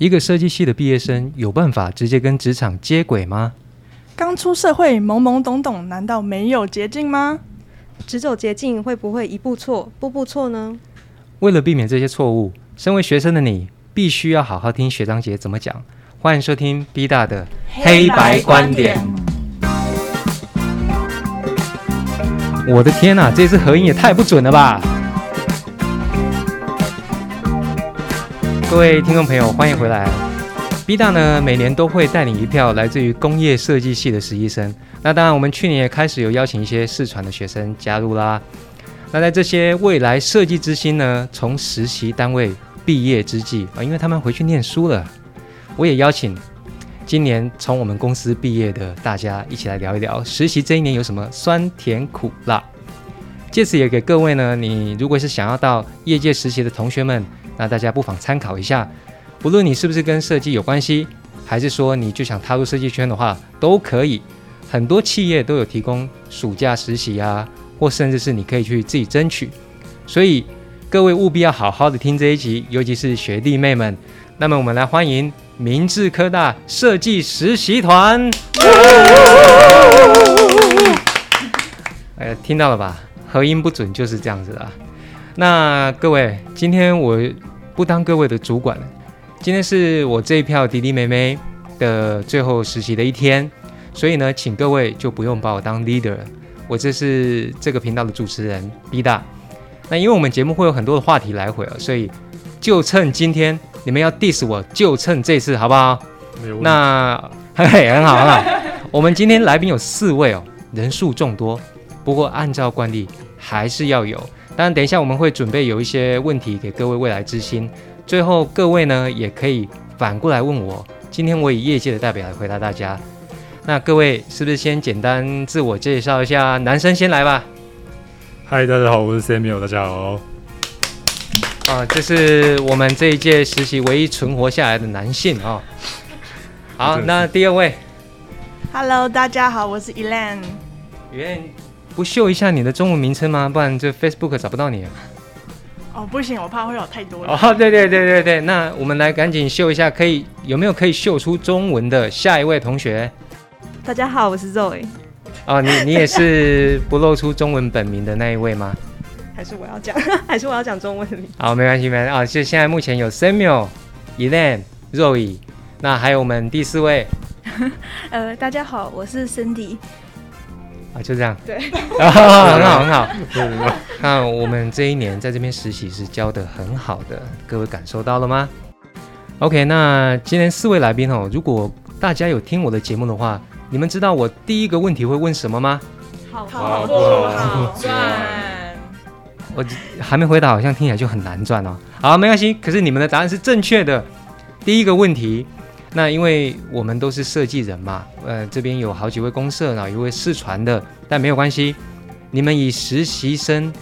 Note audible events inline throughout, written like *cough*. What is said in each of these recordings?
一个设计系的毕业生有办法直接跟职场接轨吗？刚出社会懵懵懂懂，难道没有捷径吗？只走捷径会不会一步错，步步错呢？为了避免这些错误，身为学生的你必须要好好听学长姐怎么讲。欢迎收听 B 大的黑白观点。我的天呐，这次合影也太不准了吧！各位听众朋友，欢迎回来。B 大呢，每年都会带领一票来自于工业设计系的实习生。那当然，我们去年也开始有邀请一些视传的学生加入啦。那在这些未来设计之星呢，从实习单位毕业之际啊，因为他们回去念书了，我也邀请今年从我们公司毕业的大家一起来聊一聊实习这一年有什么酸甜苦辣。借此也给各位呢，你如果是想要到业界实习的同学们。那大家不妨参考一下，不论你是不是跟设计有关系，还是说你就想踏入设计圈的话，都可以。很多企业都有提供暑假实习啊，或甚至是你可以去自己争取。所以各位务必要好好的听这一集，尤其是学弟妹们。那么我们来欢迎明治科大设计实习团。哎，听到了吧？合音不准就是这样子的。那各位，今天我。不当各位的主管了。今天是我这一票弟弟妹妹的最后实习的一天，所以呢，请各位就不用把我当 leader 了。我这是这个频道的主持人 B 大。那因为我们节目会有很多的话题来回啊，所以就趁今天你们要 diss 我，就趁这次好不好？那嘿 *laughs* 嘿，很好很好。我们今天来宾有四位哦，人数众多，不过按照惯例还是要有。当然，等一下我们会准备有一些问题给各位未来之星，最后各位呢也可以反过来问我。今天我以业界的代表来回答大家。那各位是不是先简单自我介绍一下？男生先来吧。嗨，大家好，我是 Samuel，大家好。啊，这是我们这一届实习唯一存活下来的男性啊。好，*laughs* 那第二位。Hello，大家好，我是 Elan。不秀一下你的中文名称吗？不然这 Facebook 找不到你。哦，不行，我怕会有太多了。哦，对对对对对，那我们来赶紧秀一下，可以有没有可以秀出中文的下一位同学？大家好，我是 Zoe。哦，你你也是不露出中文本名的那一位吗？还是我要讲？*laughs* 还是我要讲中文名？好，没关系，没关系啊。就现在目前有 Samuel、Elan、Zoe，那还有我们第四位。*laughs* 呃，大家好，我是 Cindy。啊，就这样。对，很 *laughs* 好很好。*laughs* 那我们这一年在这边实习是教的很好的，各位感受到了吗？OK，那今天四位来宾哦，如果大家有听我的节目的话，你们知道我第一个问题会问什么吗？好不好赚？我还没回答，好像听起来就很难赚哦。好，没关系，可是你们的答案是正确的。第一个问题。那因为我们都是设计人嘛，呃，这边有好几位公社，然后一位试传的，但没有关系，你们以实习生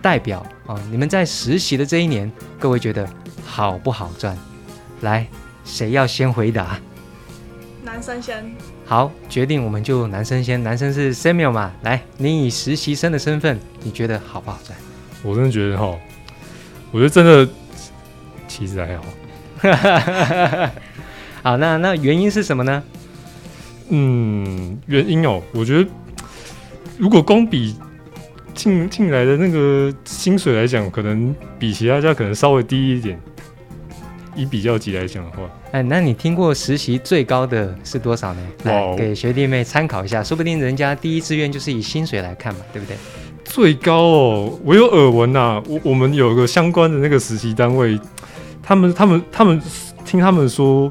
代表啊，你们在实习的这一年，各位觉得好不好赚？来，谁要先回答？男生先。好，决定我们就男生先，男生是 Samuel 嘛，来，你以实习生的身份，你觉得好不好赚？我真的觉得哈，我觉得真的其实还好。*laughs* 好，那那原因是什么呢？嗯，原因哦，我觉得如果光比进进来的那个薪水来讲，可能比其他家可能稍微低一点。以比较级来讲的话，哎，那你听过实习最高的是多少呢？来给学弟妹参考一下，说不定人家第一志愿就是以薪水来看嘛，对不对？最高哦，我有耳闻呐，我我们有个相关的那个实习单位，他们他们他们听他们说。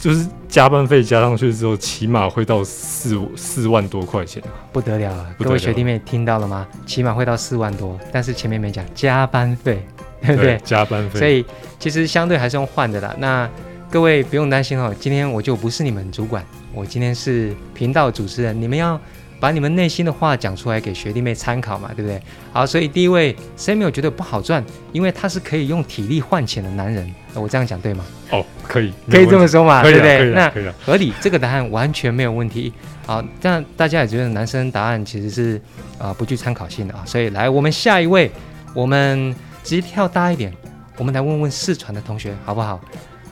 就是加班费加上去之后，起码会到四四万多块钱，不得了了！各位学弟妹听到了吗？起码会到四万多，但是前面没讲加班费，对不对？加班费。所以其实相对还是用换的啦。那各位不用担心哦，今天我就不是你们主管，我今天是频道主持人，你们要。把你们内心的话讲出来给学弟妹参考嘛，对不对？好，所以第一位 Samuel 觉得不好赚，因为他是可以用体力换钱的男人。我这样讲对吗？哦，可以，可以这么说嘛，对不对？那合理，这个答案完全没有问题。好，这样大家也觉得男生答案其实是啊不具参考性的啊。所以来，我们下一位，我们直接跳大一点，我们来问问四川的同学好不好？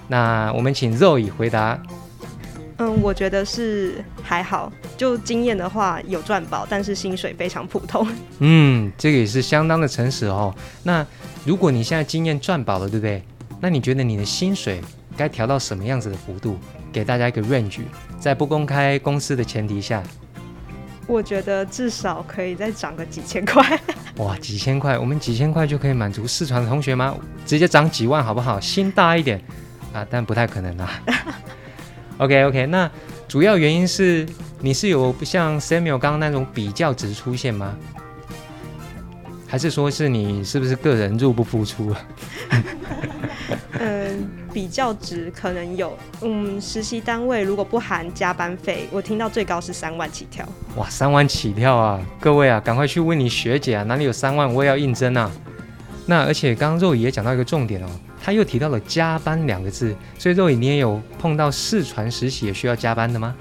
那我们请肉以回答。嗯，我觉得是还好，就经验的话有赚饱，但是薪水非常普通。嗯，这个也是相当的诚实哦。那如果你现在经验赚饱了，对不对？那你觉得你的薪水该调到什么样子的幅度？给大家一个 range，在不公开公司的前提下，我觉得至少可以再涨个几千块。*laughs* 哇，几千块，我们几千块就可以满足四川的同学吗？直接涨几万好不好？心大一点啊，但不太可能啊。*laughs* OK OK，那主要原因是你是有像 Samuel 刚刚那种比较值出现吗？还是说是你是不是个人入不敷出啊？嗯，*laughs* 比较值可能有。嗯，实习单位如果不含加班费，我听到最高是三万起跳。哇，三万起跳啊！各位啊，赶快去问你学姐啊，哪里有三万，我也要应征啊。那而且刚刚肉姨也讲到一个重点哦。他又提到了加班两个字，所以肉影，你也有碰到试传实习也需要加班的吗？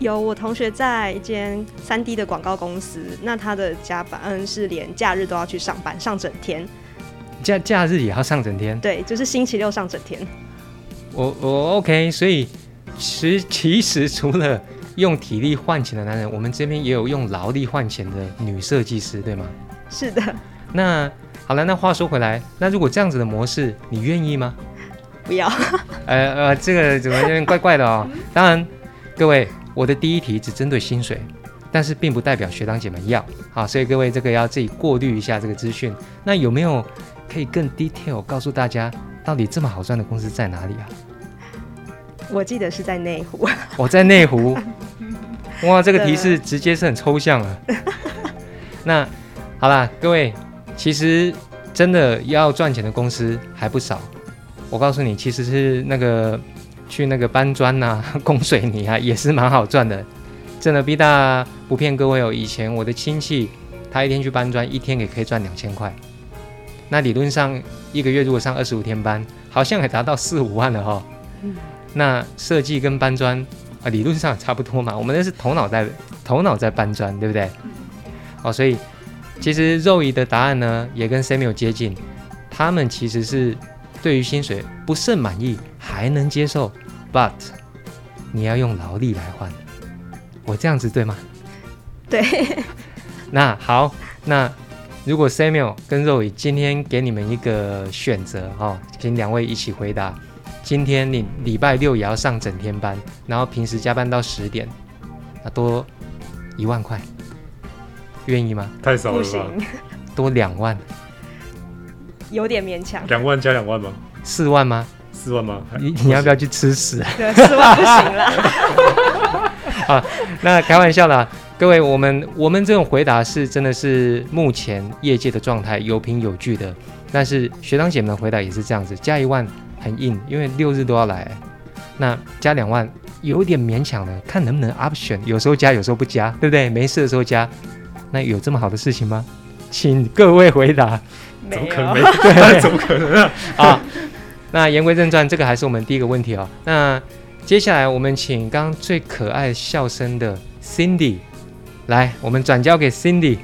有，我同学在一间三 D 的广告公司，那他的加班嗯是连假日都要去上班，上整天。假假日也要上整天？对，就是星期六上整天。我我 OK，所以其其实除了用体力换钱的男人，我们这边也有用劳力换钱的女设计师，对吗？是的。那。好了，那话说回来，那如果这样子的模式，你愿意吗？不要。*laughs* 呃呃，这个怎么有点怪怪的哦？当然，各位，我的第一题只针对薪水，但是并不代表学长姐们要。好，所以各位这个要自己过滤一下这个资讯。那有没有可以更 detail 告诉大家，到底这么好赚的公司在哪里啊？我记得是在内湖。我在内湖。哇，这个提示直接是很抽象了。*laughs* 那好啦，各位。其实真的要赚钱的公司还不少，我告诉你，其实是那个去那个搬砖呐、供水泥啊，也是蛮好赚的。真的，B 大不骗各位哦，以前我的亲戚他一天去搬砖，一天也可以赚两千块。那理论上一个月如果上二十五天班，好像也达到四五万了哈。那设计跟搬砖啊，理论上差不多嘛。我们那是头脑在头脑在搬砖，对不对？哦，所以。其实肉姨的答案呢，也跟 Samuel 接近，他们其实是对于薪水不甚满意，还能接受，but 你要用劳力来换，我这样子对吗？对。*laughs* 那好，那如果 Samuel 跟肉姨今天给你们一个选择哦，请两位一起回答，今天你礼拜六也要上整天班，然后平时加班到十点，那多一万块。愿意吗？太少了吧，多两万，有点勉强。两万加两万吗？四万吗？四万吗？你你要不要去吃屎？*laughs* 对，四万不行了。*laughs* 啊，那开玩笑啦，各位，我们我们这种回答是真的是目前业界的状态，有凭有据的。但是学长姐们的回答也是这样子，加一万很硬，因为六日都要来。那加两万有点勉强了，看能不能 option，有时候加，有时候不加，对不对？没事的时候加。那有这么好的事情吗？请各位回答。怎么可能？*laughs* 对，*laughs* 怎么可能啊？啊，那言归正传，这个还是我们第一个问题哦。那接下来我们请刚刚最可爱笑声的 Cindy 来，我们转交给 Cindy。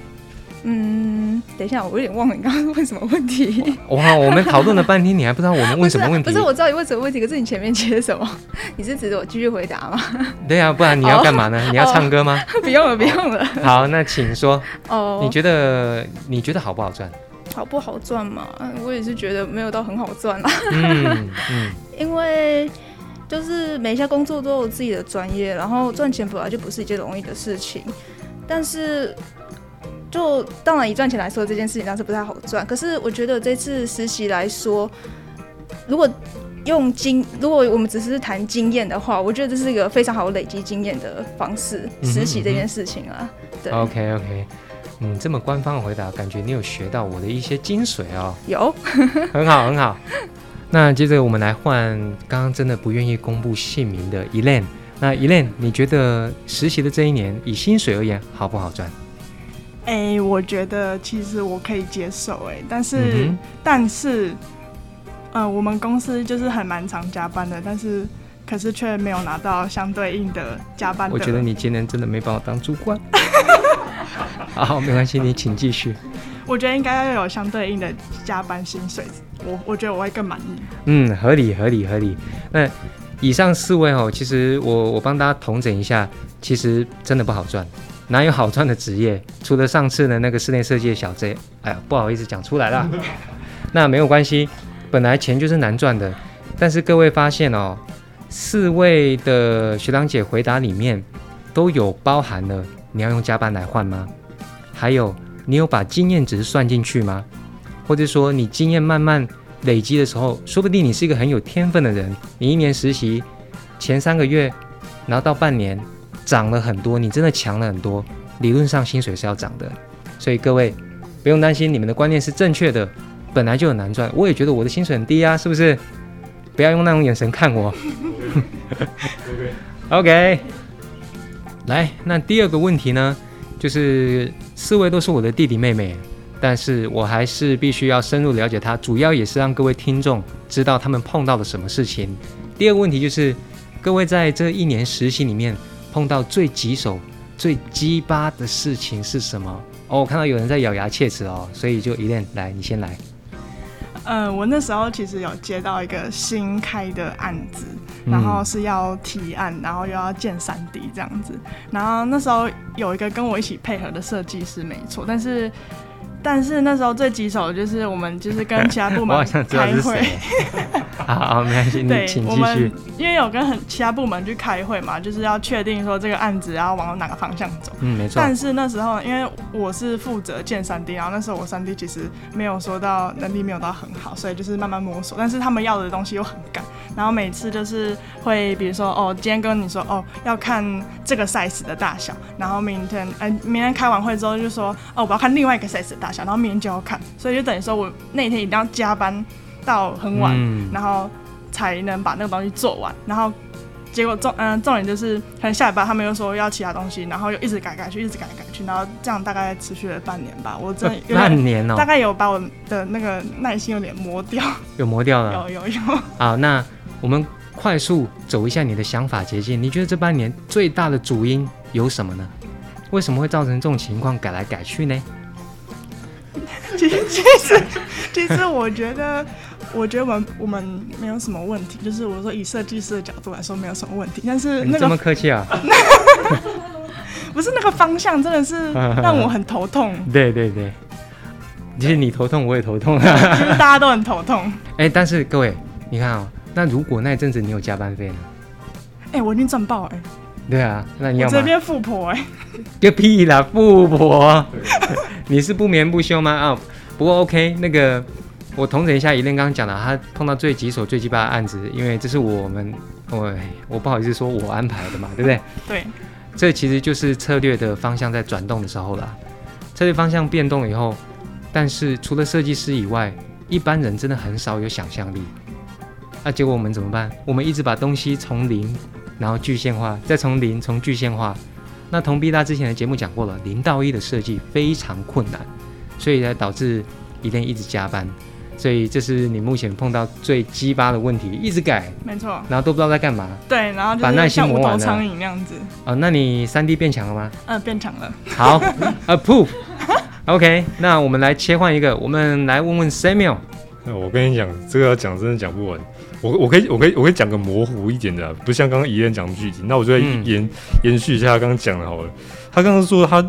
嗯，等一下，我有点忘了你刚刚问什么问题。哇，我们讨论了半天，你还不知道我们 *laughs* 问什么问题？不是，我知道你问什么问题，可是你前面接什么？*laughs* 你是指着我继续回答吗？对呀，不然你要干嘛呢？你要唱歌吗？*laughs* 不用了，不用了。好，那请说。哦，你觉得你觉得好不好赚？好不好赚嘛？我也是觉得没有到很好赚啦。嗯嗯，因为就是每一项工作都有自己的专业，然后赚钱本来就不是一件容易的事情，但是。就当然以赚钱来说，这件事情当然是不太好赚。可是我觉得这次实习来说，如果用经，如果我们只是谈经验的话，我觉得这是一个非常好累积经验的方式。实习这件事情啊，对。OK OK，嗯，这么官方的回答，感觉你有学到我的一些精髓哦。有，*laughs* 很好很好。那接着我们来换刚刚真的不愿意公布姓名的 Elaine。那 Elaine，你觉得实习的这一年，以薪水而言，好不好赚？哎，我觉得其实我可以接受，哎，但是但是，呃，我们公司就是很蛮常加班的，但是可是却没有拿到相对应的加班。我觉得你今年真的没把我当主管。*laughs* 好，没关系，你请继续。我觉得应该要有相对应的加班薪水，我我觉得我会更满意。嗯，合理合理合理。那以上四位哦，其实我我帮大家统整一下，其实真的不好赚，哪有好赚的职业？除了上次的那个室内设计的小 J，哎呀，不好意思讲出来了。*laughs* 那没有关系，本来钱就是难赚的。但是各位发现哦，四位的学长姐回答里面都有包含了你要用加班来换吗？还有你有把经验值算进去吗？或者说你经验慢慢累积的时候，说不定你是一个很有天分的人，你一年实习前三个月，然后到半年涨了很多，你真的强了很多，理论上薪水是要涨的。所以各位不用担心，你们的观念是正确的，本来就很难赚，我也觉得我的薪水很低啊，是不是？不要用那种眼神看我。*laughs* OK，来，那第二个问题呢，就是四位都是我的弟弟妹妹，但是我还是必须要深入了解他，主要也是让各位听众知道他们碰到了什么事情。第二个问题就是，各位在这一年实习里面碰到最棘手、最鸡巴的事情是什么？哦，我看到有人在咬牙切齿哦，所以就一念来，你先来。嗯，我那时候其实有接到一个新开的案子，然后是要提案，然后又要建三 D 这样子。然后那时候有一个跟我一起配合的设计师，没错，但是。但是那时候最棘手的就是我们就是跟其他部门 *laughs* 开会，*laughs* 好好没关系，你请继续。因为有跟很其他部门去开会嘛，就是要确定说这个案子要往哪个方向走。嗯，没错。但是那时候因为我是负责建三 D，然后那时候我三 D 其实没有说到能力没有到很好，所以就是慢慢摸索。但是他们要的东西又很赶，然后每次就是会比如说哦，今天跟你说哦要看这个 size 的大小，然后明天哎明天开完会之后就说哦我要看另外一个 size 的大。然后明天就要看，所以就等于说我那天一定要加班到很晚，然后才能把那个东西做完。然后结果重嗯重点就是可能下礼拜他们又说要其他东西，然后又一直改改去，一直改改去，然后这样大概持续了半年吧。我真的半年哦，大概有把我的那个耐心有点磨掉，有磨掉了，*laughs* 有有有。好，那我们快速走一下你的想法捷径。你觉得这半年最大的主因有什么呢？为什么会造成这种情况改来改去呢？*laughs* 其实，其实，其实，我觉得，我觉得我们我们没有什么问题。就是我说，以设计师的角度来说，没有什么问题。但是，你这么客气啊？*laughs* 不是那个方向，真的是让我很头痛。*laughs* 对对对，其实你头痛，我也头痛。其实大家都很头痛。哎，但是各位，你看啊，那如果那阵子你有加班费呢？哎，我已经赚爆哎。对啊，那你要这边富婆哎，个屁啦，富婆，*laughs* 你是不眠不休吗？啊，不过 OK，那个我统整一下，伊莲刚刚讲的，他碰到最棘手、最鸡巴的案子，因为这是我们，我我不好意思说我安排的嘛，对不对？对，这其实就是策略的方向在转动的时候了，策略方向变动了以后，但是除了设计师以外，一般人真的很少有想象力，那结果我们怎么办？我们一直把东西从零。然后具现化，再从零从具现化，那同 B 大之前的节目讲过了，零到一的设计非常困难，所以才导致一天一直加班，所以这是你目前碰到最鸡巴的问题，一直改，没错，然后都不知道在干嘛，对，然后把耐心磨完了，苍蝇那样子，哦，那你三 D 变强了吗？嗯，变强了，好，*laughs* approve，OK，那我们来切换一个，我们来问问 Samuel，那我跟你讲，这个要讲真的讲不完。我我可以我可以我可以讲个模糊一点的，不像刚刚怡人讲的具体。那我就延延续一下他刚刚讲的好了。他刚刚说他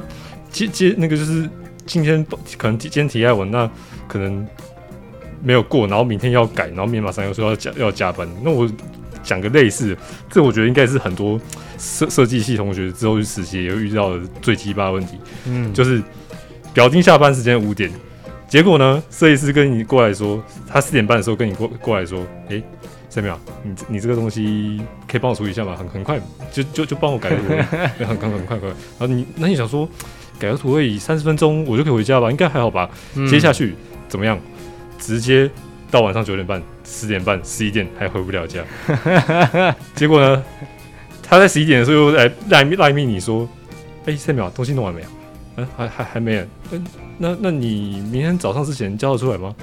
接接那个就是今天可能今天提案文，那可能没有过，然后明天要改，然后明天马上又说要加要加班。那我讲个类似，这我觉得应该是很多设设计系同学之后去实习也会遇到的最鸡巴问题。嗯，就是表定下班时间五点。结果呢？设计师跟你过来说，他四点半的时候跟你过过来说，哎，三秒，你你这个东西可以帮我处理一下吗？很很快，就就就帮我改个图，*laughs* 很很很快快。然后你那你想说，改个图而已三十分钟我就可以回家吧？应该还好吧？接下去怎么样？直接到晚上九点半、十点半、十一点还回不了家。*laughs* 结果呢？他在十一点的时候又来赖赖命你说，哎，三秒，东西弄完没有？嗯，还还还没有。嗯。那那你明天早上之前交得出来吗？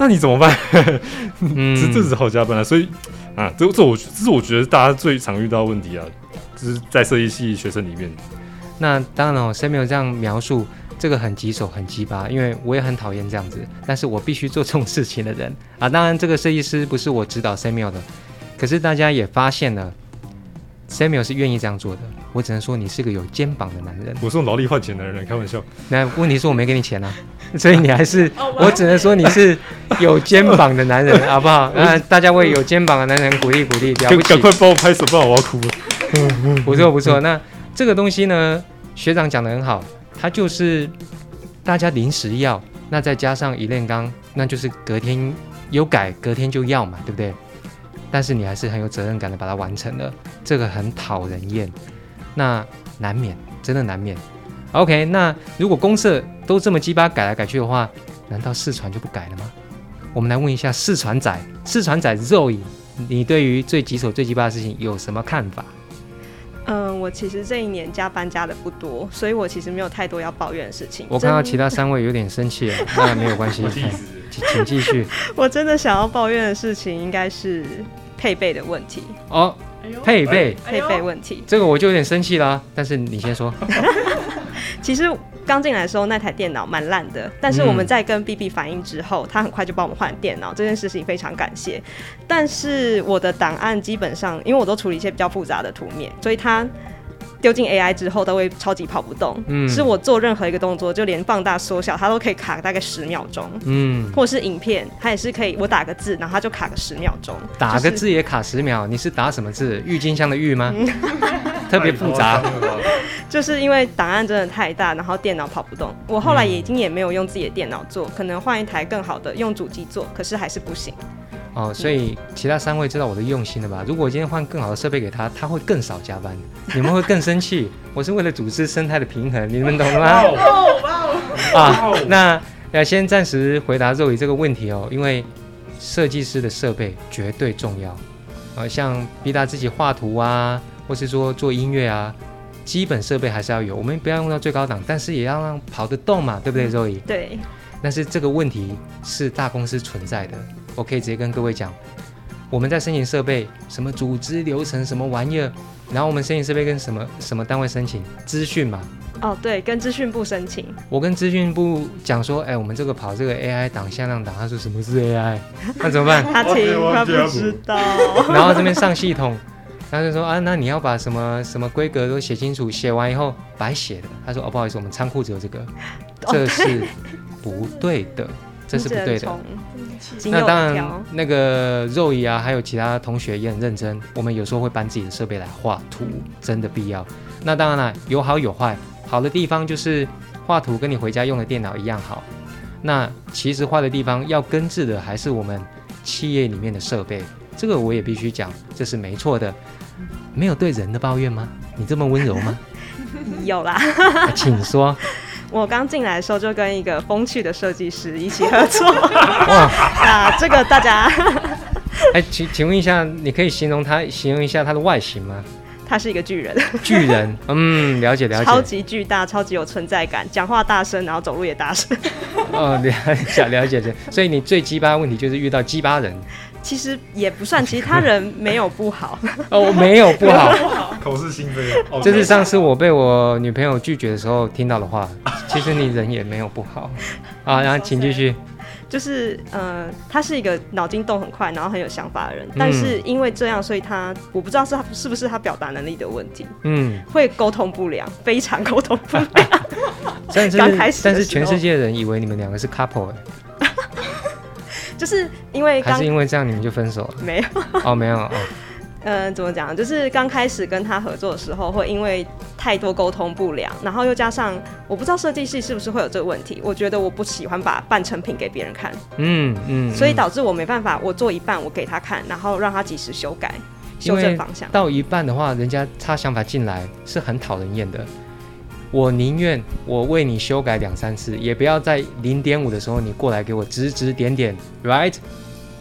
那你怎么办？*laughs* 这这只好加班了。所以啊，这这我这是我觉得大家最常遇到问题啊，就是在设计系学生里面。那当然哦，Samuel 这样描述，这个很棘手，很鸡巴，因为我也很讨厌这样子，但是我必须做这种事情的人啊。当然，这个设计师不是我指导 Samuel 的，可是大家也发现了，Samuel 是愿意这样做的。我只能说你是个有肩膀的男人。我是用劳力换钱的人，开玩笑。那问题是我没给你钱啊，*laughs* 所以你还是，我只能说你是有肩膀的男人，*laughs* 好不好？那大家为有肩膀的男人鼓励鼓励，了不起！赶快帮我拍手，不然我要哭了。*laughs* 不错不错，那这个东西呢，学长讲的很好。他就是大家临时要，那再加上一炼钢，那就是隔天有改，隔天就要嘛，对不对？但是你还是很有责任感的把它完成了，这个很讨人厌，那难免，真的难免。OK，那如果公社都这么鸡巴改来改去的话，难道四传就不改了吗？我们来问一下四传仔，四传仔肉影，你对于最棘手、最鸡巴的事情有什么看法？嗯，我其实这一年加班加的不多，所以我其实没有太多要抱怨的事情。我看到其他三位有点生气了，那没有关系，*laughs* 请继续。*laughs* 我真的想要抱怨的事情应该是配备的问题哦，配备配备问题，这个我就有点生气啦。但是你先说。*laughs* 其实。刚进来的时候，那台电脑蛮烂的，但是我们在跟 B B 反映之后，他很快就帮我们换电脑，这件事情非常感谢。但是我的档案基本上，因为我都处理一些比较复杂的图面，所以他。丢进 AI 之后，都会超级跑不动。嗯，是我做任何一个动作，就连放大缩小，它都可以卡大概十秒钟。嗯，或者是影片，它也是可以，我打个字，然后它就卡个十秒钟。打个字也卡十秒？你是打什么字？郁金香的郁吗？*laughs* 特别复杂。*laughs* 就是因为档案真的太大，然后电脑跑不动。我后来已经也没有用自己的电脑做，可能换一台更好的用主机做，可是还是不行。哦，所以其他三位知道我的用心了吧？如果我今天换更好的设备给他，他会更少加班，*laughs* 你们会更生气。我是为了组织生态的平衡，你们懂了吗？啊，那要先暂时回答肉宇这个问题哦，因为设计师的设备绝对重要。呃，像逼他自己画图啊，或是说做音乐啊，基本设备还是要有。我们不要用到最高档，但是也要让跑得动嘛，对不对，肉宇？对。但是这个问题是大公司存在的。我可以直接跟各位讲，我们在申请设备，什么组织流程，什么玩意儿，然后我们申请设备跟什么什么单位申请？资讯嘛。哦，对，跟资讯部申请。我跟资讯部讲说，哎，我们这个跑这个 AI 档向量档，他说什么是 AI？那怎么办？*laughs* 他听他不知 *laughs* 道。*laughs* 然后这边上系统，他就说啊，那你要把什么什么规格都写清楚，写完以后白写的。他说哦，不好意思，我们仓库只有这个，这是不对的，这是不对的。那当然，那个肉姨啊，还有其他同学也很认真。我们有时候会搬自己的设备来画图，真的必要。那当然了，有好有坏。好的地方就是画图跟你回家用的电脑一样好。那其实坏的地方要根治的还是我们企业里面的设备。这个我也必须讲，这是没错的。没有对人的抱怨吗？你这么温柔吗？*laughs* *laughs* 有啦，请说。我刚进来的时候就跟一个风趣的设计师一起合作。*laughs* 哇，那这个大家，*laughs* 哎，请请问一下，你可以形容他，形容一下他的外形吗？他是一个巨人。巨人，*laughs* 嗯，了解了解。超级巨大，超级有存在感，讲话大声，然后走路也大声。哦，了解了解的。所以你最鸡巴问题就是遇到鸡巴人。其实也不算，其他人没有不好。*laughs* 哦，没有不好，*laughs* 口是心非。这是上次我被我女朋友拒绝的时候听到的话。其实你人也没有不好 *laughs* 啊，然后请继续。就是呃，他是一个脑筋动很快，然后很有想法的人，但是因为这样，所以他我不知道是他是不是他表达能力的问题，嗯，会沟通不良，非常沟通不良。刚开始，但是全世界的人以为你们两个是 couple。就是因为还是因为这样你们就分手了？没有哦，没有哦。*laughs* 嗯，怎么讲？就是刚开始跟他合作的时候，会因为太多沟通不良，然后又加上我不知道设计系是不是会有这个问题。我觉得我不喜欢把半成品给别人看，嗯嗯，所以导致我没办法，我做一半我给他看，然后让他及时修改、修正方向。到一半的话，人家插想法进来是很讨人厌的。我宁愿我为你修改两三次，也不要在零点五的时候你过来给我指指点点，right？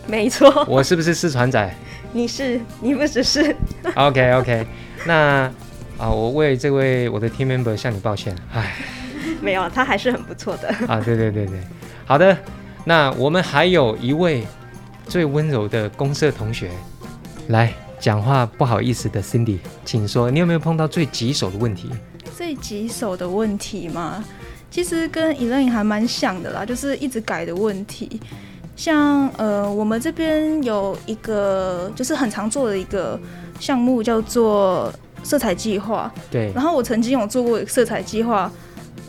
没错。我是不是四川仔？你是，你不只是。OK OK，那啊，我为这位我的 team member 向你抱歉。唉，没有，他还是很不错的。啊，对对对对，好的。那我们还有一位最温柔的公社同学，来讲话不好意思的 Cindy，请说，你有没有碰到最棘手的问题？最棘手的问题吗？其实跟 Elaine 还蛮像的啦，就是一直改的问题。像呃，我们这边有一个就是很常做的一个项目，叫做色彩计划。对。然后我曾经有做过色彩计划，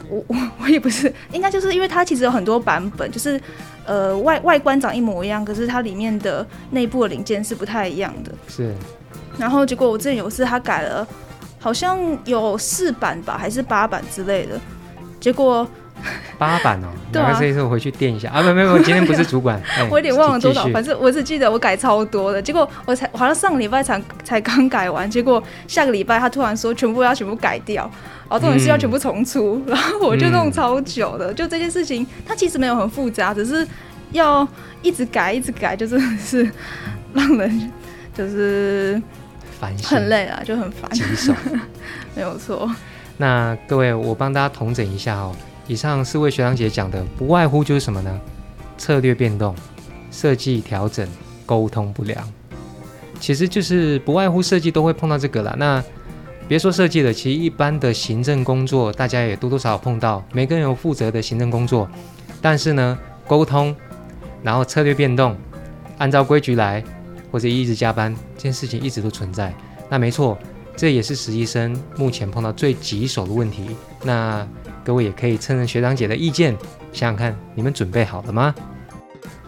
我我 *laughs* 我也不是，应该就是因为它其实有很多版本，就是呃外外观长一模一样，可是它里面的内部的零件是不太一样的。是。然后结果我之前有次他改了，好像有四版吧，还是八版之类的，结果。八版哦，*laughs* 对啊，这一次我回去垫一下。啊！没没有，今天不是主管，*laughs* 我有点忘了多少，反正我只记得我改超多的，结果我才好像上个礼拜才才刚改完，结果下个礼拜他突然说全部要全部改掉，然后重点是要全部重出，然后我就弄超久的，就这件事情它其实没有很复杂，只是要一直改一直改，就真的是让人就是烦，很累啊，就很烦，棘手，*laughs* 没有错。那各位，我帮大家统整一下哦。以上四位学长姐讲的，不外乎就是什么呢？策略变动、设计调整、沟通不良，其实就是不外乎设计都会碰到这个啦。那别说设计了，其实一般的行政工作，大家也多多少少碰到。每个人有负责的行政工作，但是呢，沟通，然后策略变动，按照规矩来，或者一直加班，这件事情一直都存在。那没错，这也是实习生目前碰到最棘手的问题。那各位也可以趁着学长姐的意见想想看，你们准备好了吗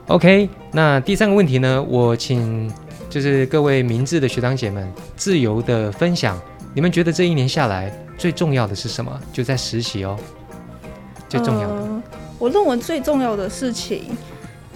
？OK，那第三个问题呢，我请就是各位明智的学长姐们自由的分享，你们觉得这一年下来最重要的是什么？就在实习哦，最重要的。我认为最重要的事情，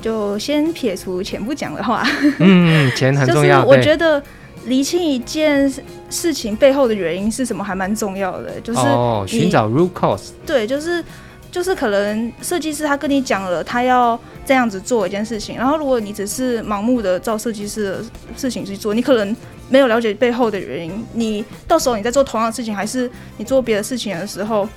就先撇除钱不讲的话，嗯，钱很 *laughs* 重要。我觉得。厘清一件事情背后的原因是什么，还蛮重要的。就是寻找 root cause。对，就是就是可能设计师他跟你讲了，他要这样子做一件事情，然后如果你只是盲目的照设计师的事情去做，你可能没有了解背后的原因，你到时候你在做同样的事情，还是你做别的事情的时候，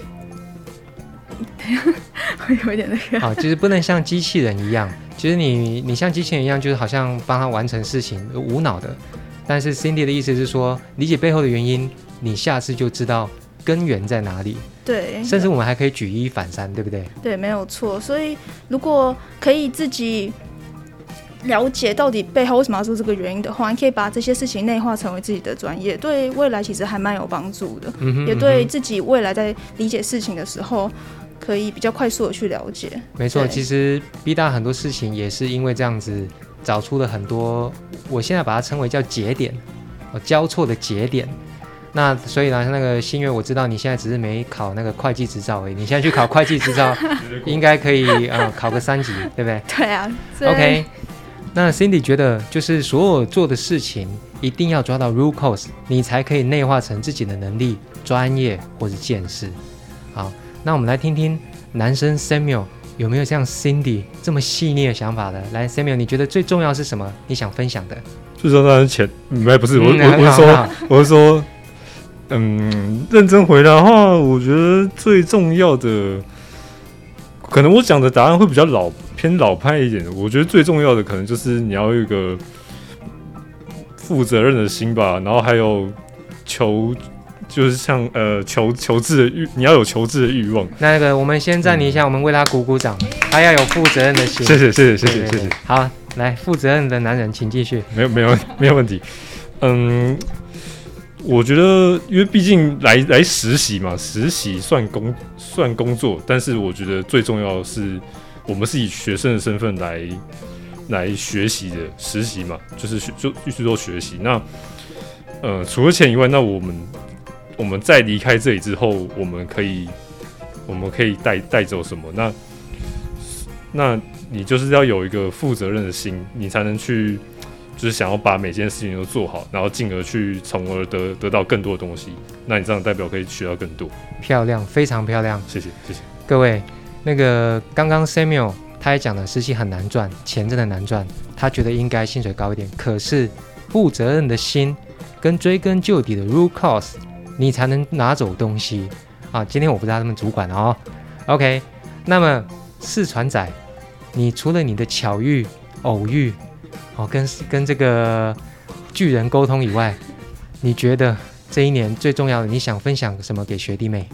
*laughs* *laughs* 会有一点那个。啊，就是不能像机器人一样，其实你你像机器人一样，就是好像帮他完成事情，无脑的。但是 Cindy 的意思是说，理解背后的原因，你下次就知道根源在哪里。对，甚至我们还可以举一反三，对不对？对，没有错。所以如果可以自己了解到底背后为什么要做这个原因的话，你可以把这些事情内化成为自己的专业，对未来其实还蛮有帮助的。嗯也对自己未来在理解事情的时候，可以比较快速的去了解。没错，其实 B 大很多事情也是因为这样子。找出了很多，我现在把它称为叫节点，哦，交错的节点。那所以呢，那个新月，我知道你现在只是没考那个会计执照而已，你现在去考会计执照，*laughs* 应该可以呃考个三级，对不对？对啊。OK。那 Cindy 觉得，就是所有做的事情一定要抓到 root cause，你才可以内化成自己的能力、专业或者见识。好，那我们来听听男生 Samuel。有没有像 Cindy 这么细腻的想法的？来，Samuel，你觉得最重要是什么？你想分享的？最重要是钱，没不是我，我我是说，*laughs* 我是说，嗯，认真回答的话，我觉得最重要的，可能我讲的答案会比较老偏老派一点。我觉得最重要的可能就是你要有一个负责任的心吧，然后还有求。就是像呃求求治的欲，你要有求治的欲望。那个，我们先暂停一下，我们为他鼓鼓掌。他要有负责任的心。谢谢谢谢谢谢谢谢。好，来，负责任的男人，请继续。没有没有没有问题。嗯，我觉得，因为毕竟来来实习嘛，实习算工算工作，但是我觉得最重要的是，我们是以学生的身份来来学习的实习嘛，就是学就必须做学习。那呃，除了钱以外，那我们。我们在离开这里之后，我们可以，我们可以带带走什么？那，那你就是要有一个负责任的心，你才能去，就是想要把每件事情都做好，然后进而去，从而得得到更多的东西。那你这样代表可以学到更多。漂亮，非常漂亮。谢谢，谢谢各位。那个刚刚 Samuel 他也讲了，实习很难赚，钱真的难赚。他觉得应该薪水高一点，可是负责任的心跟追根究底的 root cause。你才能拿走东西啊！今天我不是他们主管哦。OK，那么四船仔，你除了你的巧遇、偶遇，哦，跟跟这个巨人沟通以外，你觉得这一年最重要的，你想分享什么给学弟妹？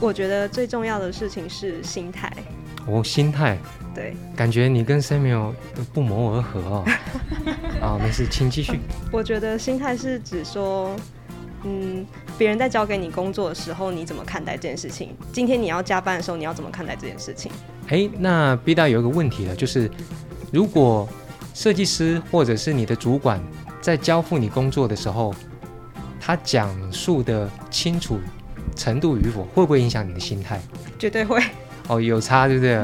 我觉得最重要的事情是心态。哦，心态。对，感觉你跟 Samuel 不谋而合哦。*laughs* 啊，没事，请继续。我觉得心态是指说，嗯，别人在交给你工作的时候，你怎么看待这件事情？今天你要加班的时候，你要怎么看待这件事情？哎，那 B 大有一个问题了，就是如果设计师或者是你的主管在交付你工作的时候，他讲述的清楚程度与否，会不会影响你的心态？绝对会。哦，有差，对不对？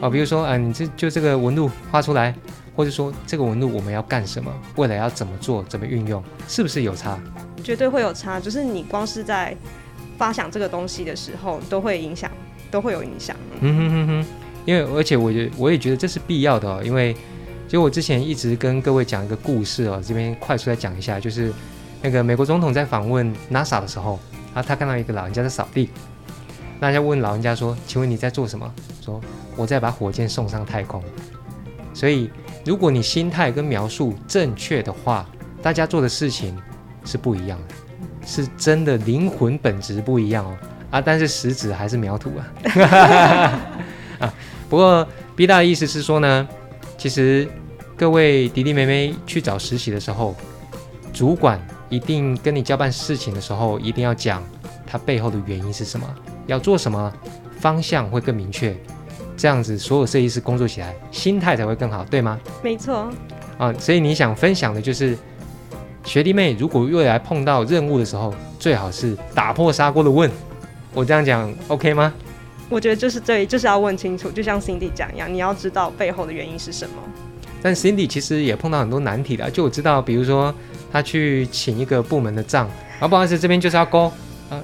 哦，比如说，嗯，你这就这个纹路画出来，或者说这个纹路我们要干什么，未来要怎么做，怎么运用，是不是有差？绝对会有差，就是你光是在发想这个东西的时候，都会影响，都会有影响。嗯哼哼哼，因为而且我觉我也觉得这是必要的哦，因为就我之前一直跟各位讲一个故事哦，这边快速来讲一下，就是那个美国总统在访问 NASA 的时候，啊，他看到一个老人家在扫地。那人家问老人家说：“请问你在做什么？”说：“我在把火箭送上太空。”所以，如果你心态跟描述正确的话，大家做的事情是不一样的，是真的灵魂本质不一样哦。啊，但是实质还是描图啊。*laughs* 啊，不过 B 大的意思是说呢，其实各位弟弟妹妹去找实习的时候，主管一定跟你交办事情的时候，一定要讲他背后的原因是什么。要做什么，方向会更明确，这样子所有设计师工作起来心态才会更好，对吗？没错。啊，所以你想分享的就是，学弟妹如果未来碰到任务的时候，最好是打破砂锅的问。我这样讲 OK 吗？我觉得就是这，就是要问清楚，就像 Cindy 讲一样，你要知道背后的原因是什么。但 Cindy 其实也碰到很多难题的，就我知道，比如说他去请一个部门的账，啊，不好意思，这边就是要勾。啊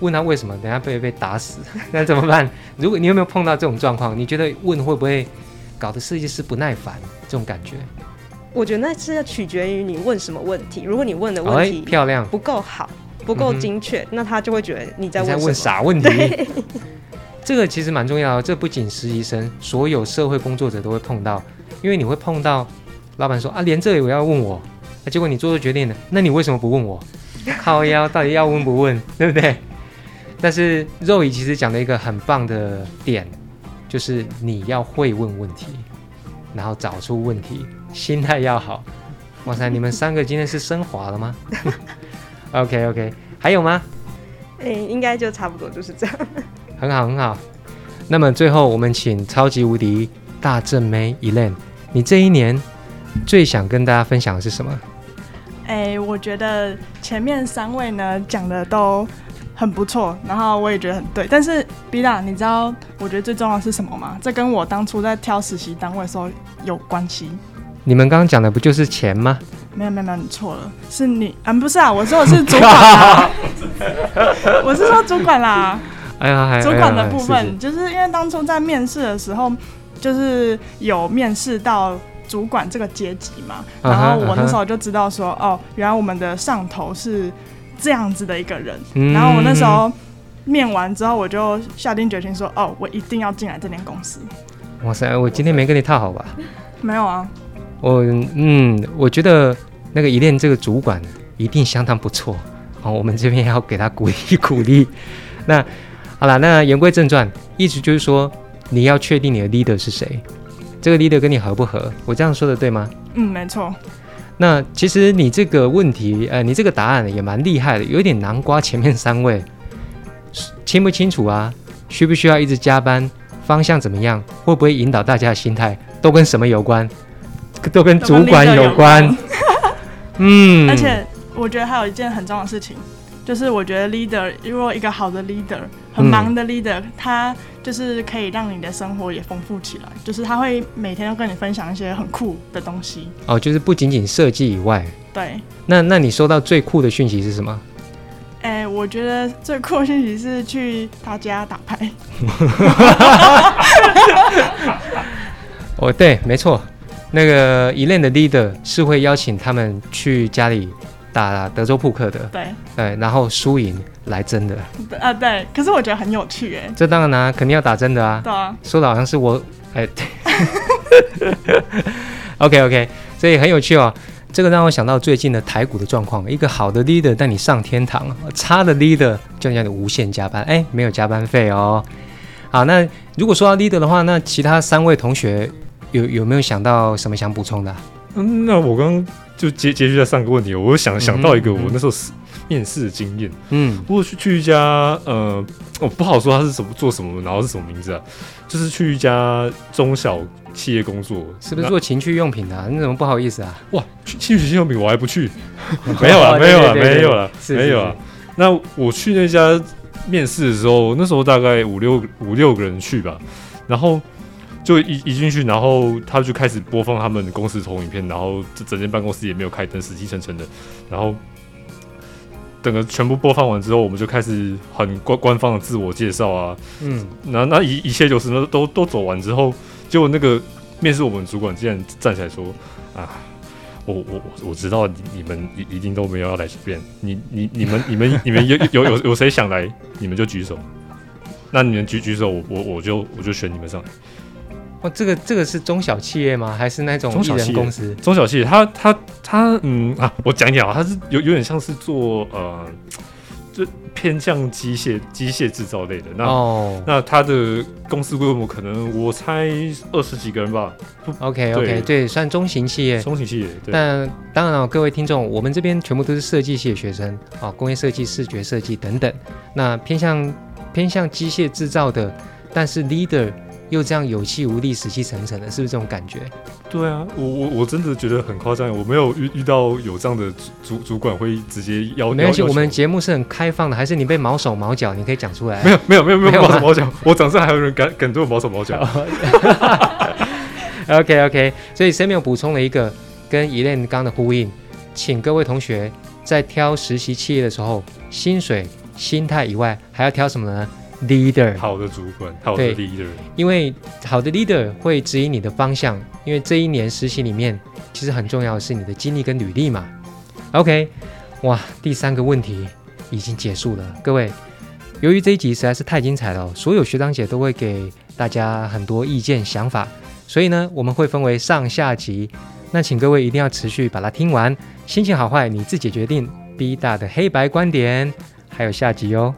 问他为什么，等下被被打死，*laughs* 那怎么办？如果你有没有碰到这种状况，你觉得问会不会搞得设计师不耐烦？这种感觉？我觉得那是要取决于你问什么问题。如果你问的问题漂亮不够好，不够精确，那他就会觉得你在问傻问题。*laughs* 这个其实蛮重要的，这不仅实习生，所有社会工作者都会碰到，因为你会碰到老板说啊，连这里我要问我，那结果你做出决定了，那你为什么不问我？*laughs* 靠腰到底要问不问，对不对？但是肉姨其实讲了一个很棒的点，就是你要会问问题，然后找出问题，心态要好。哇塞，你们三个今天是升华了吗？*laughs* OK OK，还有吗？哎，应该就差不多就是这样。很好很好。那么最后我们请超级无敌大正妹 Elaine，你这一年最想跟大家分享的是什么？哎，我觉得前面三位呢讲的都很不错，然后我也觉得很对。但是 B 大，你知道我觉得最重要是什么吗？这跟我当初在挑实习单位的时候有关系。你们刚刚讲的不就是钱吗？没有没有没有，你错了，是你啊，不是啊，我说我是主管啦，*laughs* 我是说主管啦。哎呀，主管的部分就是因为当初在面试的时候，就是有面试到。主管这个阶级嘛，然后我那时候就知道说，哦，原来我们的上头是这样子的一个人。然后我那时候面完之后，我就下定决心说，哦，我一定要进来这间公司。哇塞，我今天没跟你套好吧？没有啊。我嗯，我觉得那个一恋这个主管一定相当不错。好，我们这边要给他鼓励 *laughs* 鼓励。那好了，那言归正传，意思就是说，你要确定你的 leader 是谁。这个 leader 跟你合不合？我这样说的对吗？嗯，没错。那其实你这个问题，呃，你这个答案也蛮厉害的，有点难刮前面三位，清不清楚啊？需不需要一直加班？方向怎么样？会不会引导大家的心态？都跟什么有关？都跟主管有关。嗯。而且我觉得还有一件很重要的事情，就是我觉得 leader 如果一个好的 leader，很忙的 leader，他。就是可以让你的生活也丰富起来，就是他会每天都跟你分享一些很酷的东西哦。就是不仅仅设计以外，对。那那你收到最酷的讯息是什么？哎，我觉得最酷的讯息是去他家打牌。*laughs* 哦，对，没错，那个一练的 leader 是会邀请他们去家里。打德州扑克的，对，对，然后输赢来真的，啊，对，可是我觉得很有趣，哎，这当然啦，肯定要打真的啊，对啊，说的好像是我，哎，*laughs* 对，OK OK，所以很有趣哦。这个让我想到最近的台股的状况，一个好的 leader 带你上天堂，差的 leader 就让你无限加班，哎，没有加班费哦。好，那如果说到 leader 的话，那其他三位同学有有没有想到什么想补充的？嗯，那我刚刚就结结局在上个问题，我想想到一个我那时候面试的经验。嗯，我去去一家呃，我不好说他是什么做什么，然后是什么名字啊？就是去一家中小企业工作，是不是做情趣用品的？你怎么不好意思啊？哇，去情趣用品我还不去？*laughs* 没有啊，没有啊，没有啊，没有啊。那我去那家。面试的时候，那时候大概五六五六个人去吧，然后就一一进去，然后他就开始播放他们公司投影片，然后这整间办公室也没有开灯，死气沉沉的。然后等个全部播放完之后，我们就开始很官官方的自我介绍啊，嗯，那那一一切就是那都都走完之后，结果那个面试我们主管竟然站起来说啊。我我我我知道你你们一一定都没有要来这边，你你你们你们 *laughs* 你们有有有有谁想来，你们就举手。那你们举举手，我我我就我就选你们上来。哦，这个这个是中小企业吗？还是那种艺人公司？中小企业，他他他嗯啊，我讲讲啊，他是有有点像是做呃。就偏向机械机械制造类的，那哦那他的公司规模可能我猜二十几个人吧。OK OK，对，算中型企业。中型企业。但当然了，各位听众，我们这边全部都是设计系的学生啊，工业设计、视觉设计等等。那偏向偏向机械制造的，但是 leader。又这样有气无力、死气沉沉的，是不是这种感觉？对啊，我我我真的觉得很夸张，我没有遇遇到有这样的主主管会直接要。没关系，我们节目是很开放的，还是你被毛手毛脚，你可以讲出来。没有没有没有没有毛手毛脚，我掌上还有人敢敢对我毛手毛脚。*laughs* OK OK，所以 Samuel 补充了一个跟 Elaine 刚的呼应，请各位同学在挑实习企业的时候，薪水、心态以外，还要挑什么呢？leader，好的主管，好的 leader，因为好的 leader 会指引你的方向。因为这一年实习里面，其实很重要的是你的经历跟履历嘛。OK，哇，第三个问题已经结束了。各位，由于这一集实在是太精彩了，所有学长姐都会给大家很多意见想法，所以呢，我们会分为上下集。那请各位一定要持续把它听完，心情好坏你自己决定。B 大的黑白观点，还有下集哦。